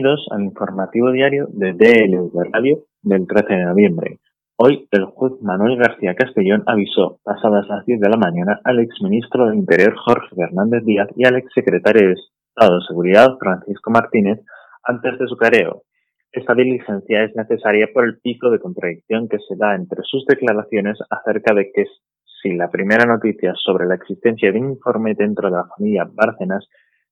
Bienvenidos al informativo diario de DLV Radio del 13 de noviembre. Hoy el juez Manuel García Castellón avisó, pasadas las 10 de la mañana, al exministro del Interior Jorge Fernández Díaz y al exsecretario de Estado de Seguridad Francisco Martínez antes de su careo. Esta diligencia es necesaria por el pico de contradicción que se da entre sus declaraciones acerca de que si la primera noticia sobre la existencia de un informe dentro de la familia Bárcenas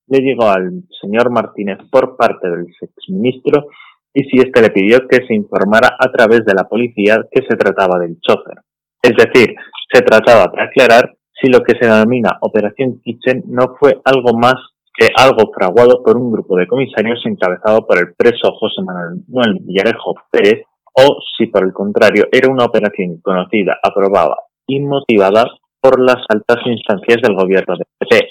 le llegó al señor Martínez por parte del exministro y si éste le pidió que se informara a través de la policía que se trataba del chofer. Es decir, se trataba de aclarar si lo que se denomina Operación Kitchen no fue algo más que algo fraguado por un grupo de comisarios encabezado por el preso José Manuel Villarejo Pérez o si por el contrario era una operación conocida, aprobada y motivada por las altas instancias del gobierno de PP,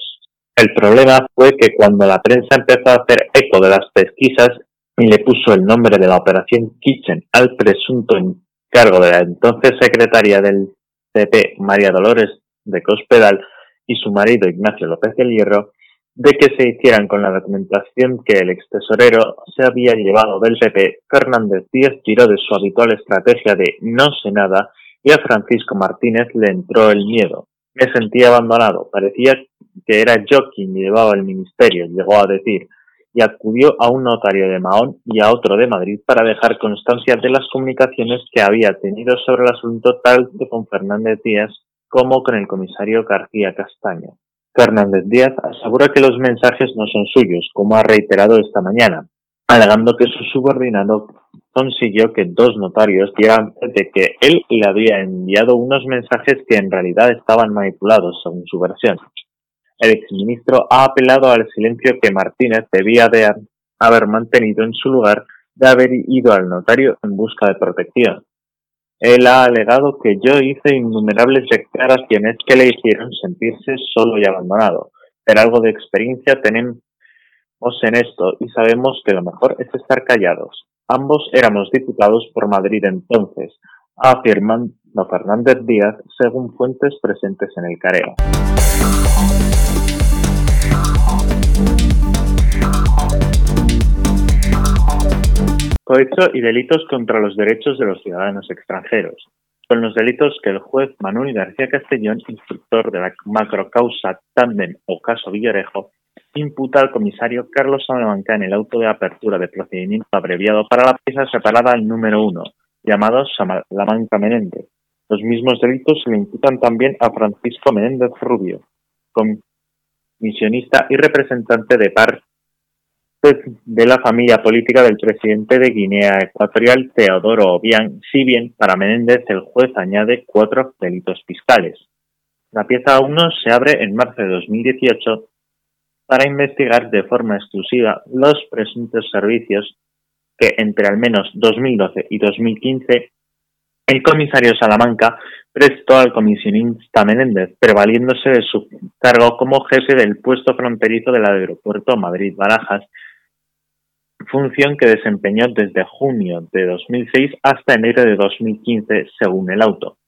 el problema fue que cuando la prensa empezó a hacer eco de las pesquisas y le puso el nombre de la Operación Kitchen al presunto encargo de la entonces secretaria del CP, María Dolores de Cospedal, y su marido Ignacio López del Hierro, de que se hicieran con la documentación que el ex tesorero se había llevado del PP, Fernández Díaz tiró de su habitual estrategia de no sé nada y a Francisco Martínez le entró el miedo. Me sentía abandonado, parecía que era yo quien llevaba el ministerio, llegó a decir, y acudió a un notario de Mahón y a otro de Madrid para dejar constancia de las comunicaciones que había tenido sobre el asunto tanto con Fernández Díaz como con el comisario García Castaño. Fernández Díaz asegura que los mensajes no son suyos, como ha reiterado esta mañana, alegando que su subordinado consiguió que dos notarios dieran de que él le había enviado unos mensajes que en realidad estaban manipulados, según su versión el exministro ha apelado al silencio que Martínez debía de haber mantenido en su lugar de haber ido al notario en busca de protección. Él ha alegado que yo hice innumerables declaraciones que le hicieron sentirse solo y abandonado, pero algo de experiencia tenemos en esto y sabemos que lo mejor es estar callados. Ambos éramos diputados por Madrid entonces, afirmando Fernández Díaz según fuentes presentes en el careo. Cohecho y delitos contra los derechos de los ciudadanos extranjeros. Son los delitos que el juez Manuel García Castellón, instructor de la macrocausa Tandem o caso Villarejo, imputa al comisario Carlos Salamanca en el auto de apertura de procedimiento abreviado para la pieza separada al número uno, llamado Salamanca Menéndez. Los mismos delitos se le imputan también a Francisco Menéndez Rubio, comisionista y representante de de la familia política del presidente de Guinea Ecuatorial, Teodoro Obiang, si bien para Menéndez el juez añade cuatro delitos fiscales. La pieza 1 se abre en marzo de 2018 para investigar de forma exclusiva los presuntos servicios que entre al menos 2012 y 2015 el comisario Salamanca prestó al comisionista Menéndez, prevaliéndose de su cargo como jefe del puesto fronterizo del aeropuerto Madrid-Barajas función que desempeñó desde junio de 2006 hasta enero de 2015, según el auto.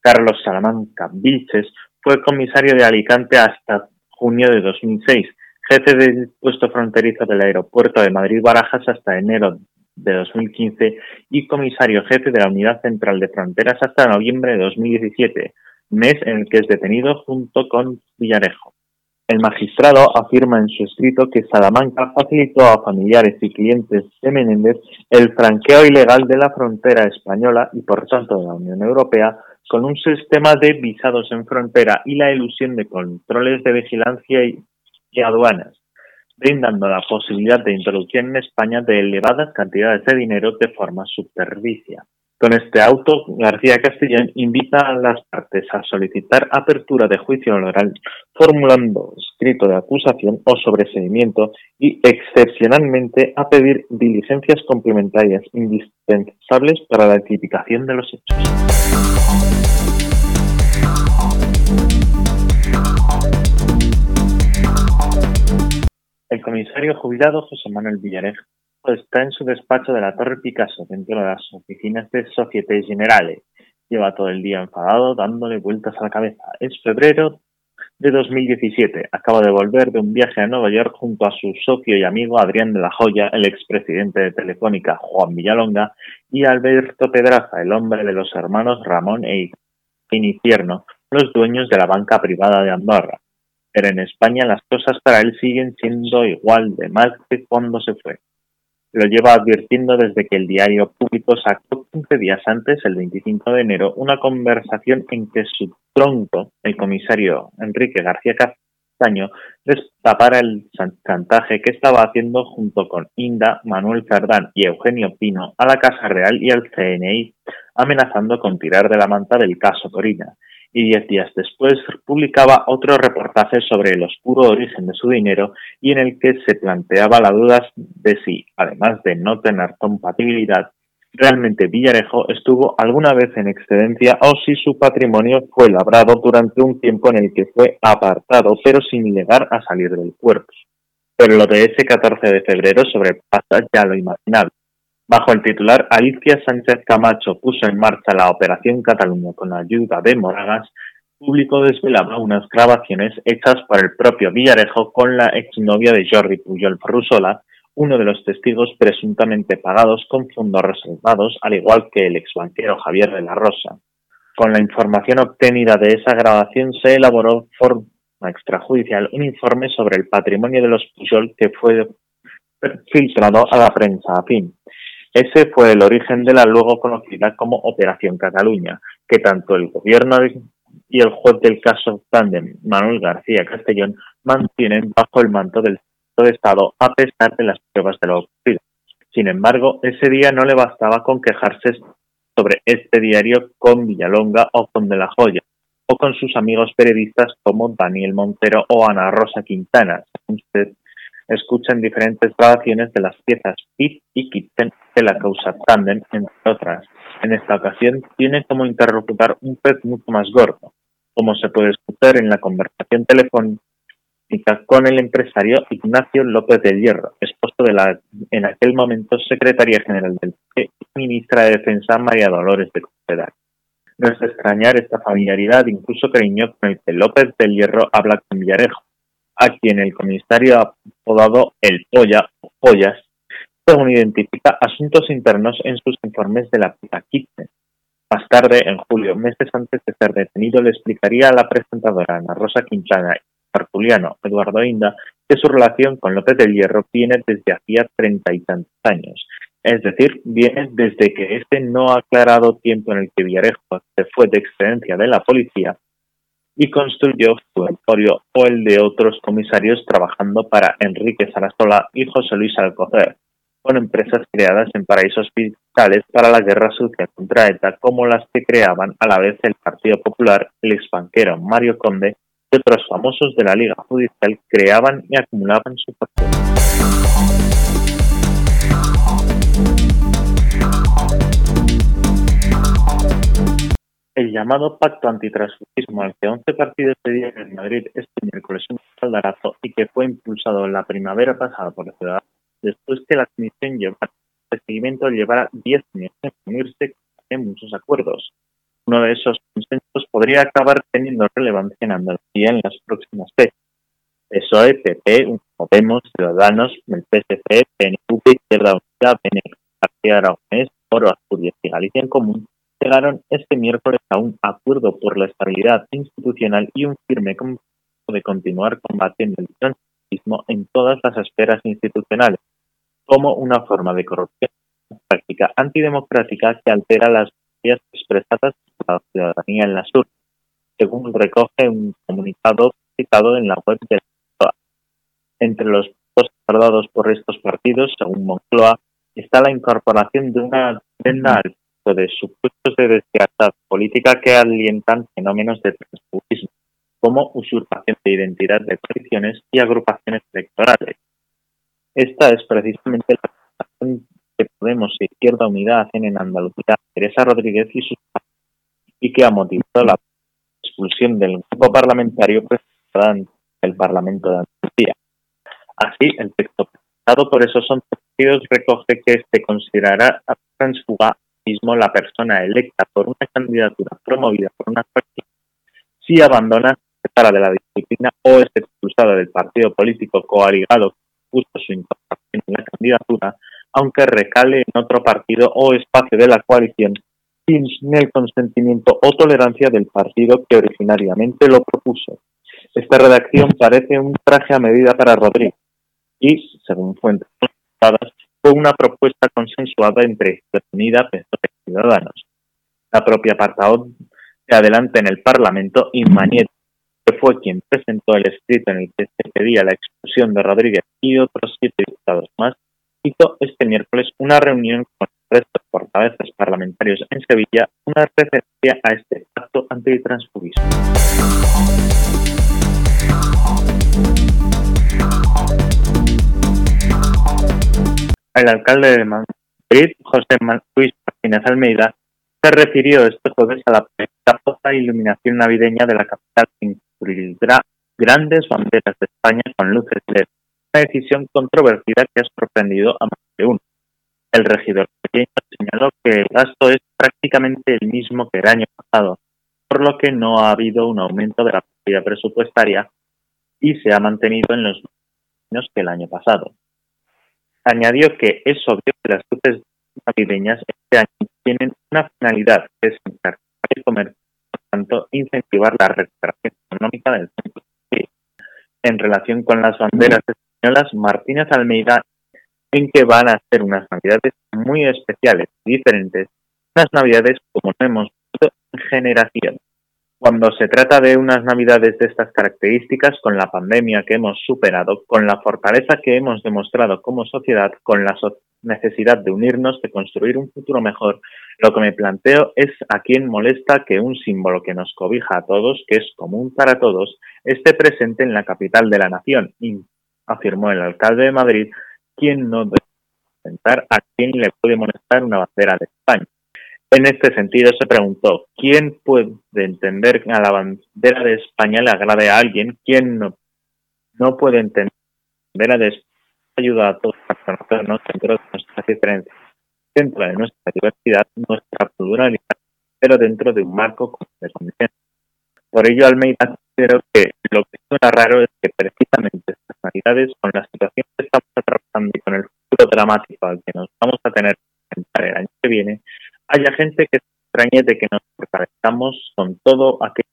Carlos Salamanca Vilches fue comisario de Alicante hasta junio de 2006, jefe del puesto fronterizo del aeropuerto de Madrid-Barajas hasta enero de 2015 y comisario jefe de la Unidad Central de Fronteras hasta noviembre de 2017, mes en el que es detenido junto con Villarejo. El magistrado afirma en su escrito que Salamanca facilitó a familiares y clientes de Menéndez el franqueo ilegal de la frontera española y por tanto de la Unión Europea con un sistema de visados en frontera y la ilusión de controles de vigilancia y, aduanas, brindando la posibilidad de introducción en España de elevadas cantidades de dinero de forma supervicia. Con este auto, García Castellón invita a las partes a solicitar apertura de juicio oral formulando escrito de acusación o sobreseimiento y, excepcionalmente, a pedir diligencias complementarias indispensables para la tipificación de los hechos. El comisario jubilado José Manuel Villarejo está en su despacho de la Torre Picasso, dentro de las oficinas de Societe Generale. Lleva todo el día enfadado, dándole vueltas a la cabeza. Es febrero de 2017. Acaba de volver de un viaje a Nueva York junto a su socio y amigo Adrián de la Joya, el expresidente de Telefónica Juan Villalonga, y Alberto Pedraza, el hombre de los hermanos Ramón e Infierno, los dueños de la banca privada de Andorra. Pero en España las cosas para él siguen siendo igual de mal que cuando se fue lo lleva advirtiendo desde que el diario público sacó 15 días antes, el 25 de enero, una conversación en que su tronco, el comisario Enrique García Castaño, destapara el chantaje que estaba haciendo junto con Inda, Manuel Cerdán y Eugenio Pino a la Casa Real y al CNI, amenazando con tirar de la manta del caso Corina y diez días después publicaba otro reportaje sobre el oscuro origen de su dinero y en el que se planteaba la duda de si, además de no tener compatibilidad, realmente Villarejo estuvo alguna vez en excedencia o si su patrimonio fue labrado durante un tiempo en el que fue apartado pero sin llegar a salir del cuerpo. Pero lo de ese 14 de febrero sobrepasa ya lo imaginable. Bajo el titular Alicia Sánchez Camacho puso en marcha la Operación Cataluña con la ayuda de Moragas, público desvelaba unas grabaciones hechas por el propio Villarejo con la exnovia de Jordi Pujol Rusola, uno de los testigos presuntamente pagados con fondos reservados, al igual que el exbanquero Javier de la Rosa. Con la información obtenida de esa grabación se elaboró forma extrajudicial un informe sobre el patrimonio de los Pujol que fue filtrado a la prensa afín. Ese fue el origen de la luego conocida como Operación Cataluña, que tanto el gobierno y el juez del caso Tandem, Manuel García Castellón, mantienen bajo el manto del de Estado a pesar de las pruebas de lo ocurrido. Sin embargo, ese día no le bastaba con quejarse sobre este diario con Villalonga o con De la Joya, o con sus amigos periodistas como Daniel Montero o Ana Rosa Quintana, usted escucha en diferentes grabaciones de las piezas Pit y Kitten de la causa Tandem, entre otras. En esta ocasión tiene como interlocutor un pez mucho más gordo, como se puede escuchar en la conversación telefónica con el empresario Ignacio López del Hierro, esposo de la en aquel momento secretaria general del PE y ministra de Defensa María Dolores de Cospedal. No es de extrañar esta familiaridad, incluso cariño con el que López del Hierro habla con Villarejo, a quien el comisario ha apodado el Polla o Pollas, según identifica asuntos internos en sus informes de la puta Más tarde, en julio, meses antes de ser detenido, le explicaría a la presentadora Ana Rosa Quintana y Artuliano Eduardo Inda que su relación con López del Hierro viene desde hacía treinta y tantos años. Es decir, viene desde que este no ha aclarado tiempo en el que Villarejo se fue de excedencia de la policía y construyó su emporio o el de otros comisarios trabajando para Enrique Sarasola y José Luis Alcocer, con empresas creadas en paraísos fiscales para la guerra sucia contra ETA, como las que creaban a la vez el Partido Popular, el exbanquero Mario Conde y otros famosos de la Liga Judicial creaban y acumulaban su fortuna. El llamado Pacto Antitransfugismo al que 11 partidos dieron en Madrid este miércoles un caldarazo y que fue impulsado en la primavera pasada por la ciudad, después que la Comisión de seguimiento llevara 10 años en unirse en muchos acuerdos. Uno de esos consensos podría acabar teniendo relevancia en Andalucía en las próximas fechas. PSOE, PP, Podemos, Ciudadanos, el PSC, PNV, Izquierda Unida, PNV, García Aragonés, Oro, Asturias y Galicia en Común llegaron este miércoles a un acuerdo por la estabilidad institucional y un firme compromiso de continuar combatiendo el transfugismo en todas las esferas institucionales, como una forma de corrupción práctica antidemocrática que altera las ideas expresadas por la ciudadanía en la sur, según recoge un comunicado citado en la web de la Entre los puntos acordados por estos partidos, según Moncloa, está la incorporación de una venda al de supuestos de desigualdad política que alientan fenómenos de transfugismo, como usurpación de identidad de coaliciones y agrupaciones electorales. Esta es precisamente la que Podemos y Izquierda Unida hacen en Andalucía Teresa Rodríguez y sus y que ha motivado la expulsión del grupo parlamentario presentado del Parlamento de Andalucía. Así, el texto presentado por esos 11 partidos recoge que se considerará transfuga mismo la persona electa por una candidatura promovida por una partida si abandona apartara de la disciplina o es expulsada del partido político coaligado puso su incorporación en la candidatura, aunque recale en otro partido o espacio de la coalición sin el consentimiento o tolerancia del partido que originariamente lo propuso. Esta redacción parece un traje a medida para Rodríguez y, según fuentes fue una propuesta consensuada entre Unida, PSOE y Ciudadanos. La propia portavoz de adelante en el Parlamento, Inma que fue quien presentó el escrito en el que se pedía la expulsión de Rodríguez y otros siete diputados más, hizo este miércoles una reunión con los restos portavoces parlamentarios en Sevilla, una referencia a este acto antitransfugismo. El alcalde de Madrid, José Luis Martínez Almeida, se refirió este jueves a la poderosa iluminación navideña de la capital incluirá grandes banderas de España con luces LED, una decisión controvertida que ha sorprendido a más de uno. El regidor pequeño señaló que el gasto es prácticamente el mismo que el año pasado, por lo que no ha habido un aumento de la partida presupuestaria y se ha mantenido en los mismos que el año pasado. Añadió que es obvio que las luces navideñas este año tienen una finalidad, que es encargar el comercio, tanto, incentivar la recuperación económica del centro. En relación con las banderas españolas, Martínez Almeida en que van a ser unas navidades muy especiales, diferentes, unas navidades como no hemos visto en generaciones. Cuando se trata de unas navidades de estas características, con la pandemia que hemos superado, con la fortaleza que hemos demostrado como sociedad, con la necesidad de unirnos, de construir un futuro mejor, lo que me planteo es a quién molesta que un símbolo que nos cobija a todos, que es común para todos, esté presente en la capital de la nación, afirmó el alcalde de Madrid, quien no debe pensar a quién le puede molestar una bandera de España. En este sentido se preguntó, ¿quién puede entender a la bandera de España le agrade a alguien? ¿Quién no, no puede entender la bandera de España ayuda a todos a conocernos dentro de nuestras diferencias, dentro de nuestra diversidad, nuestra pluralidad, pero dentro de un marco de convivencia? Por ello, Almeida considero que lo que suena raro es que precisamente estas navidades, con la situación que estamos atravesando y con el futuro dramático al que nos vamos a tener que enfrentar el año que viene, haya gente que se extrañe de que nos fortalezcamos con todo aquello.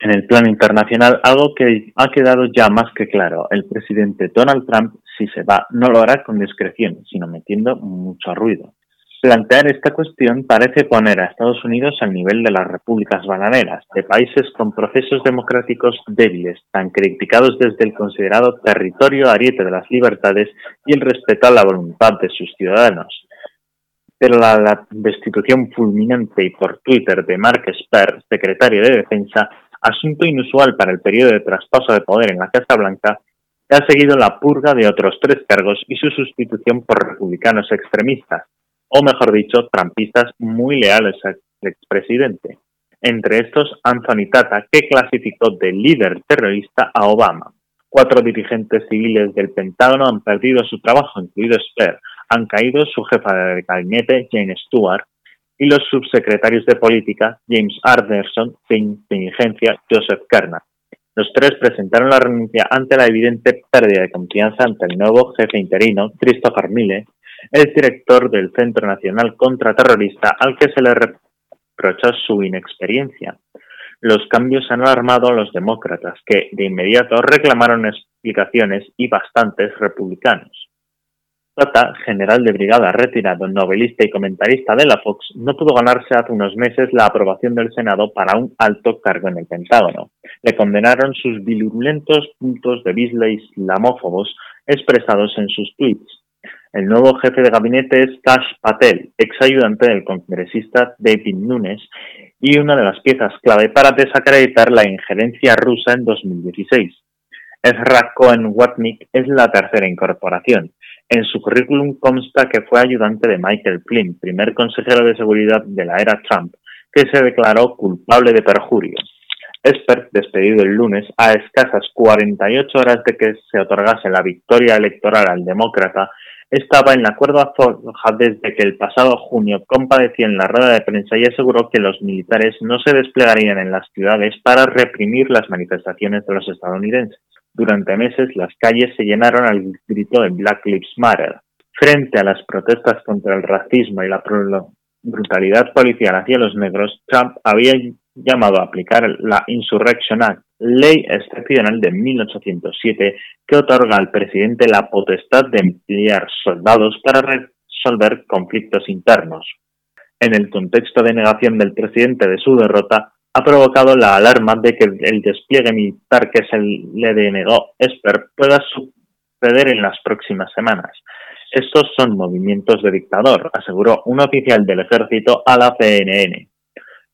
En el plano internacional, algo que ha quedado ya más que claro, el presidente Donald Trump, si se va, no lo hará con discreción, sino metiendo mucho ruido. Plantear esta cuestión parece poner a Estados Unidos al nivel de las repúblicas bananeras, de países con procesos democráticos débiles, tan criticados desde el considerado territorio ariete de las libertades y el respeto a la voluntad de sus ciudadanos. Pero la, destitución fulminante y por Twitter de Mark Esper, secretario de Defensa, asunto inusual para el periodo de traspaso de poder en la Casa Blanca, ha seguido la purga de otros tres cargos y su sustitución por republicanos extremistas, o mejor dicho, trampistas muy leales al expresidente. Entre estos, Anthony Tata, que clasificó de líder terrorista a Obama. Cuatro dirigentes civiles del Pentágono han perdido su trabajo, incluido Sper. Han caído su jefa de gabinete, Jane Stewart, y los subsecretarios de política, James Arderson, de inteligencia, Joseph Kerner. Los tres presentaron la renuncia ante la evidente pérdida de confianza ante el nuevo jefe interino, Christopher Mille, el director del Centro Nacional Contraterrorista al que se le reprocha su inexperiencia. Los cambios han alarmado a los demócratas, que de inmediato reclamaron explicaciones y bastantes republicanos. Tata, general de brigada retirado, novelista y comentarista de la Fox, no pudo ganarse hace unos meses la aprobación del Senado para un alto cargo en el Pentágono. Le condenaron sus virulentos puntos de vista islamófobos expresados en sus tweets. El nuevo jefe de gabinete es Kash Patel, ex ayudante del congresista David Nunes y una de las piezas clave para desacreditar la injerencia rusa en 2016. Ezra Cohen Watnick es la tercera incorporación. En su currículum consta que fue ayudante de Michael Flynn, primer consejero de seguridad de la era Trump, que se declaró culpable de perjurio. Esper, despedido el lunes, a escasas 48 horas de que se otorgase la victoria electoral al demócrata, estaba en la cuerda floja desde que el pasado junio compadeció en la rueda de prensa y aseguró que los militares no se desplegarían en las ciudades para reprimir las manifestaciones de los estadounidenses. Durante meses las calles se llenaron al grito de Black Lives Matter. Frente a las protestas contra el racismo y la brutalidad policial hacia los negros, Trump había llamado a aplicar la Insurrection Act, ley excepcional de 1807 que otorga al presidente la potestad de emplear soldados para resolver conflictos internos. En el contexto de negación del presidente de su derrota, ha provocado la alarma de que el despliegue militar que se le denegó Esper pueda suceder en las próximas semanas. Estos son movimientos de dictador, aseguró un oficial del ejército a la CNN.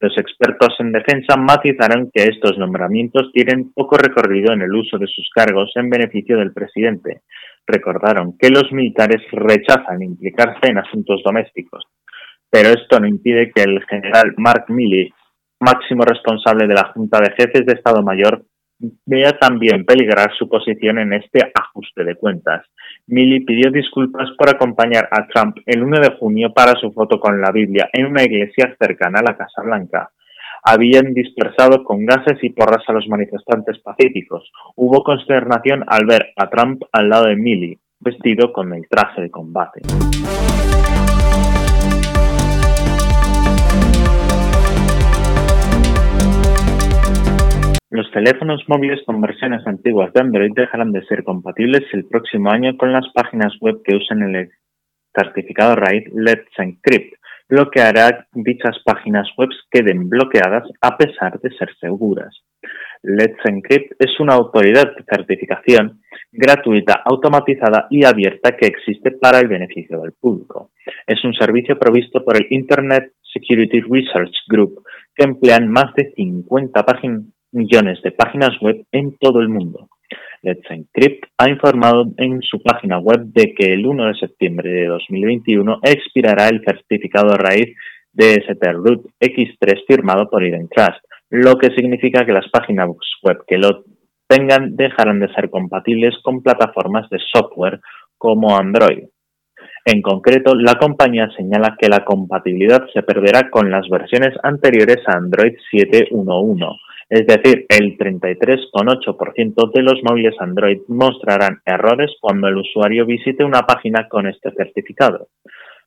Los expertos en defensa matizaron que estos nombramientos tienen poco recorrido en el uso de sus cargos en beneficio del presidente. Recordaron que los militares rechazan implicarse en asuntos domésticos. Pero esto no impide que el general Mark Milley, máximo responsable de la Junta de Jefes de Estado Mayor, vea también peligrar su posición en este ajuste de cuentas. Milley pidió disculpas por acompañar a Trump el 1 de junio para su foto con la Biblia en una iglesia cercana a la Casa Blanca. Habían dispersado con gases y porras a los manifestantes pacíficos. Hubo consternación al ver a Trump al lado de Milley, vestido con el traje de combate. Los teléfonos móviles con versiones antiguas de Android dejarán de ser compatibles el próximo año con las páginas web que usen el certificado RAID Let's Encrypt, lo que hará dichas páginas web queden bloqueadas a pesar de ser seguras. Let's Encrypt es una autoridad de certificación gratuita, automatizada y abierta que existe para el beneficio del público. Es un servicio provisto por el Internet Security Research Group que emplean más de 50 páginas millones de páginas web en todo el mundo. Let's Encrypt ha informado en su página web de que el 1 de septiembre de 2021 expirará el certificado raíz de ST-Root X3 firmado por Eden Trust, lo que significa que las páginas web que lo tengan dejarán de ser compatibles con plataformas de software como Android. En concreto, la compañía señala que la compatibilidad se perderá con las versiones anteriores a Android 7.1.1 es decir, el 33,8% de los móviles Android mostrarán errores cuando el usuario visite una página con este certificado.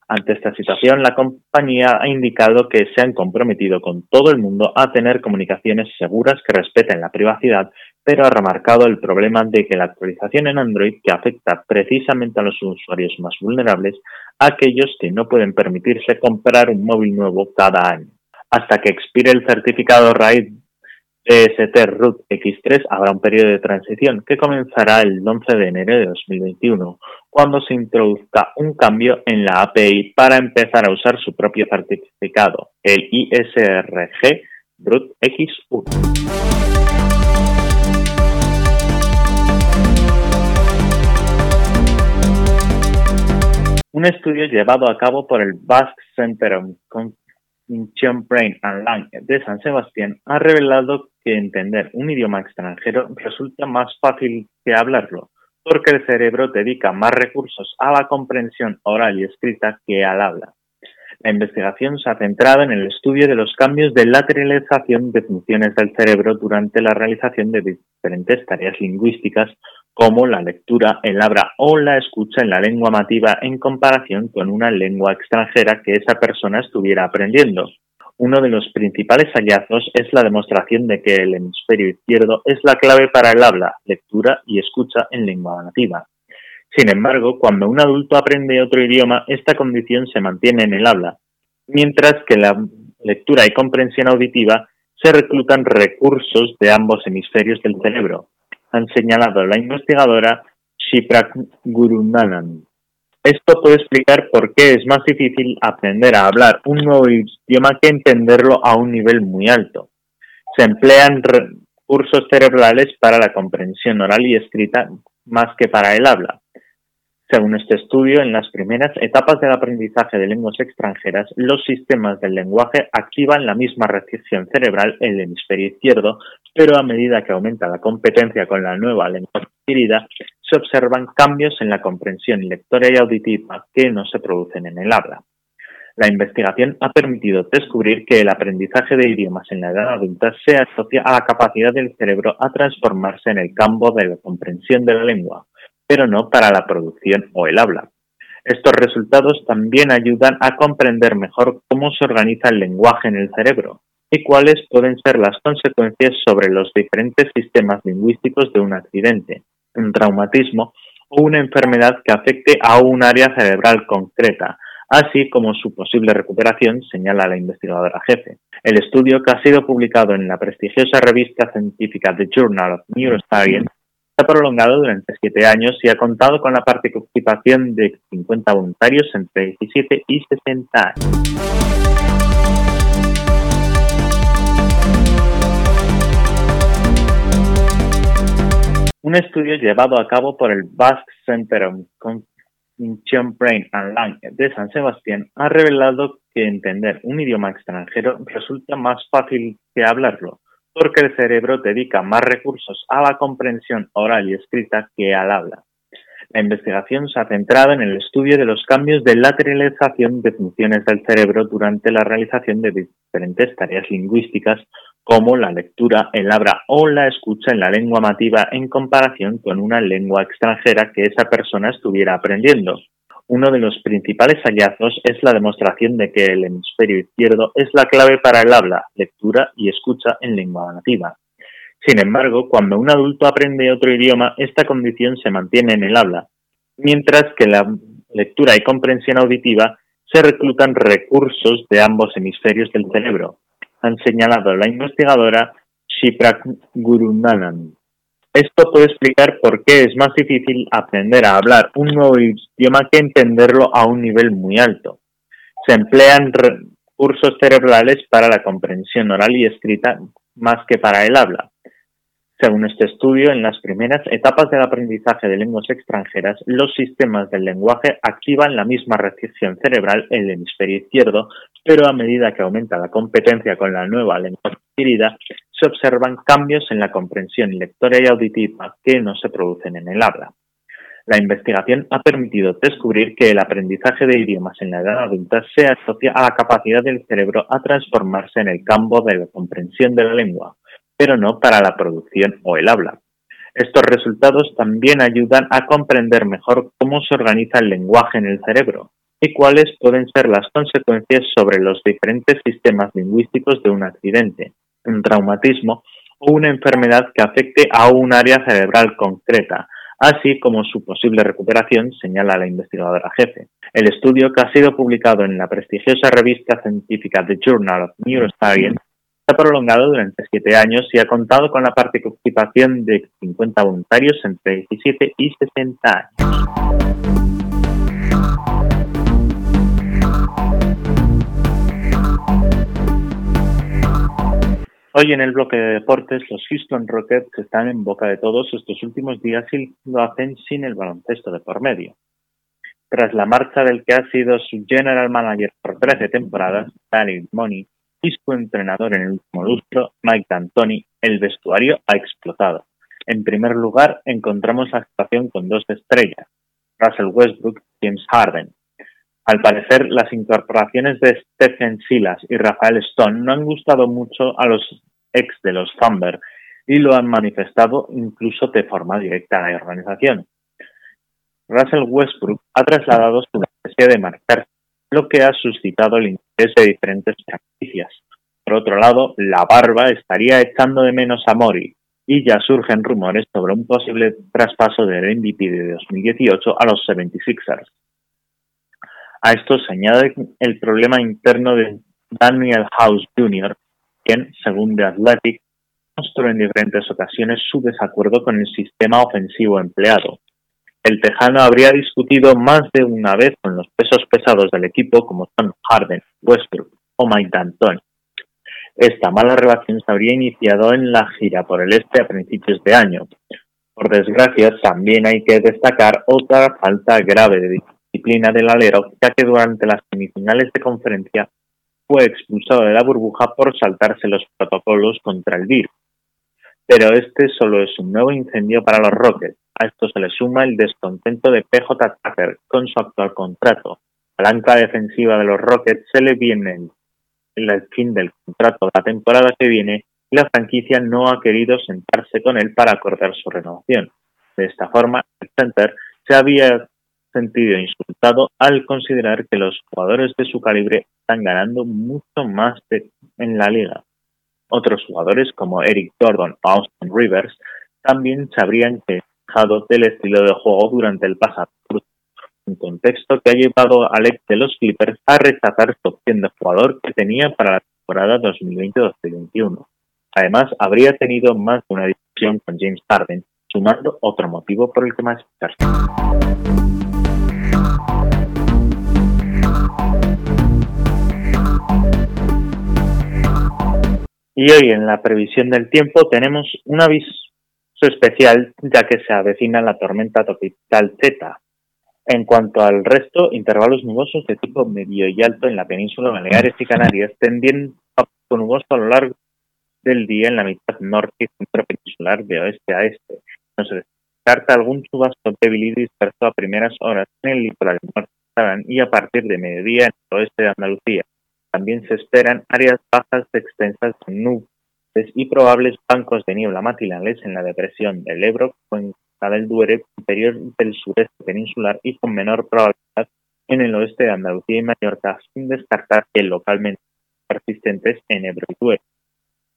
Ante esta situación, la compañía ha indicado que se han comprometido con todo el mundo a tener comunicaciones seguras que respeten la privacidad, pero ha remarcado el problema de que la actualización en Android que afecta precisamente a los usuarios más vulnerables, aquellos que no pueden permitirse comprar un móvil nuevo cada año. Hasta que expire el certificado RAID EST Root X3 habrá un periodo de transición que comenzará el 11 de enero de 2021, cuando se introduzca un cambio en la API para empezar a usar su propio certificado, el ISRG Root X1. Un estudio llevado a cabo por el Basque Center on Cognition Brain and Lung de San Sebastián ha revelado que entender un idioma extranjero resulta más fácil que hablarlo, porque el cerebro dedica más recursos a la comprensión oral y escrita que al habla. La investigación se ha centrado en el estudio de los cambios de lateralización de funciones del cerebro durante la realización de diferentes tareas lingüísticas como la lectura, el habla o la escucha en la lengua nativa en comparación con una lengua extranjera que esa persona estuviera aprendiendo. Uno de los principales hallazgos es la demostración de que el hemisferio izquierdo es la clave para el habla, lectura y escucha en lengua nativa. Sin embargo, cuando un adulto aprende otro idioma, esta condición se mantiene en el habla, mientras que la lectura y comprensión auditiva se reclutan recursos de ambos hemisferios del cerebro, han señalado la investigadora Shiprak Gurunanand. Esto puede explicar por qué es más difícil aprender a hablar un nuevo idioma que entenderlo a un nivel muy alto. Se emplean recursos cerebrales para la comprensión oral y escrita más que para el habla. Según este estudio, en las primeras etapas del aprendizaje de lenguas extranjeras, los sistemas del lenguaje activan la misma recepción cerebral en el hemisferio izquierdo, pero a medida que aumenta la competencia con la nueva lengua adquirida, se observan cambios en la comprensión lectora y auditiva que no se producen en el habla. La investigación ha permitido descubrir que el aprendizaje de idiomas en la edad adulta se asocia a la capacidad del cerebro a transformarse en el campo de la comprensión de la lengua, pero no para la producción o el habla. Estos resultados también ayudan a comprender mejor cómo se organiza el lenguaje en el cerebro y cuáles pueden ser las consecuencias sobre los diferentes sistemas lingüísticos de un accidente, un traumatismo o una enfermedad que afecte a un área cerebral concreta, así como su posible recuperación, señala la investigadora jefe. El estudio, que ha sido publicado en la prestigiosa revista científica The Journal of Neuroscience, se ha prolongado durante siete años y ha contado con la participación de 50 voluntarios entre 17 y 60 años. Un estudio llevado a cabo por el Basque Center of Cognition Brain and Lung de San Sebastián ha revelado que entender un idioma extranjero resulta más fácil que hablarlo, porque el cerebro dedica más recursos a la comprensión oral y escrita que al habla. La investigación se ha centrado en el estudio de los cambios de lateralización de funciones del cerebro durante la realización de diferentes tareas lingüísticas como la lectura, el habla o la escucha en la lengua nativa en comparación con una lengua extranjera que esa persona estuviera aprendiendo. Uno de los principales hallazgos es la demostración de que el hemisferio izquierdo es la clave para el habla, lectura y escucha en lengua nativa. Sin embargo, cuando un adulto aprende otro idioma, esta condición se mantiene en el habla, mientras que la lectura y comprensión auditiva se reclutan recursos de ambos hemisferios del cerebro, han señalado la investigadora Shiprak Gurunanand. Esto puede explicar por qué es más difícil aprender a hablar un nuevo idioma que entenderlo a un nivel muy alto. Se emplean recursos cerebrales para la comprensión oral y escrita más que para el habla. Según este estudio, en las primeras etapas del aprendizaje de lenguas extranjeras, los sistemas del lenguaje activan la misma recepción cerebral en el hemisferio izquierdo, pero a medida que aumenta la competencia con la nueva lengua adquirida, se observan cambios en la comprensión lectora y auditiva que no se producen en el habla. La investigación ha permitido descubrir que el aprendizaje de idiomas en la edad adulta se asocia a la capacidad del cerebro a transformarse en el campo de la comprensión de la lengua, pero no para la producción o el habla. Estos resultados también ayudan a comprender mejor cómo se organiza el lenguaje en el cerebro y cuáles pueden ser las consecuencias sobre los diferentes sistemas lingüísticos de un accidente, un traumatismo o una enfermedad que afecte a un área cerebral concreta, así como su posible recuperación, señala la investigadora jefe. El estudio, que ha sido publicado en la prestigiosa revista científica The Journal of Neuroscience, se ha prolongado durante siete años y ha contado con la participación de 50 voluntarios entre 17 y 60 años. Hoy en el bloque de deportes, los Houston Rockets están en boca de todos estos últimos días y lo hacen sin el baloncesto de por medio. Tras la marcha del que ha sido su general manager por 13 temporadas, Danny Money, y su entrenador en el último lustro, Mike D'Antoni, el vestuario ha explotado. En primer lugar, encontramos la situación con dos estrellas, Russell Westbrook y James Harden. Al parecer, las incorporaciones de Stephen Silas y Rafael Stone no han gustado mucho a los ex de los Thunder y lo han manifestado incluso de forma directa a la organización. Russell Westbrook ha trasladado su necesidad de marcarse lo que ha suscitado el interés de diferentes franquicias. Por otro lado, la barba estaría echando de menos a Mori y ya surgen rumores sobre un posible traspaso del MVP de 2018 a los 76ers. A esto se añade el problema interno de Daniel House Jr., quien, según The Athletic, mostró en diferentes ocasiones su desacuerdo con el sistema ofensivo empleado, el tejano habría discutido más de una vez con los pesos pesados del equipo como son Harden, Westbrook o Mike D'Antoni. Esta mala relación se habría iniciado en la gira por el este a principios de año. Por desgracia, también hay que destacar otra falta grave de disciplina del alero, ya que durante las semifinales de conferencia fue expulsado de la burbuja por saltarse los protocolos contra el virus. Pero este solo es un nuevo incendio para los Rockets A esto se le suma el descontento de PJ Tucker con su actual contrato. A la ancla defensiva de los Rockets se le viene el fin del contrato de la temporada que viene y la franquicia no ha querido sentarse con él para acordar su renovación. De esta forma, el center se había sentido insultado al considerar que los jugadores de su calibre están ganando mucho más en la liga. Otros jugadores como Eric Jordan o Austin Rivers también se habrían quejado del estilo de juego durante el pasado, un contexto que ha llevado a Alex de los Clippers a rechazar su opción de jugador que tenía para la temporada 2020-2021. Además, habría tenido más de una discusión con James Harden, sumando otro motivo por el que más Y hoy en la previsión del tiempo tenemos un aviso especial ya que se avecina la tormenta tropical Z. En cuanto al resto, intervalos nubosos de tipo medio y alto en la península Baleares y Canarias tendiendo a nuboso a lo largo del día en la mitad norte y centro peninsular de oeste a este. No se descarta algún chubasco débil y disperso a primeras horas en el litoral norte y a partir de mediodía en el oeste de Andalucía. También se esperan áreas bajas extensas nubes y probables bancos de niebla matinales en la depresión del Ebro, con del Duero, interior del sureste peninsular y con menor probabilidad en el oeste de Andalucía y Mallorca, sin descartar que localmente persistentes en Ebro y Duero.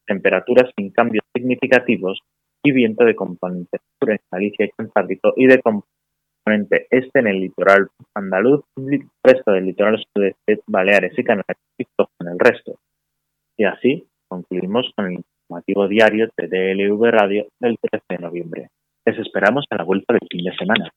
Temperaturas sin cambios significativos y viento de componente sur en Galicia y Cantábrico y de componente este en el litoral andaluz, resto del litoral sudeste, Baleares y Canarias y en el resto. Y así concluimos con el informativo diario de DLV Radio del 13 de noviembre. Les esperamos a la vuelta del fin de semana.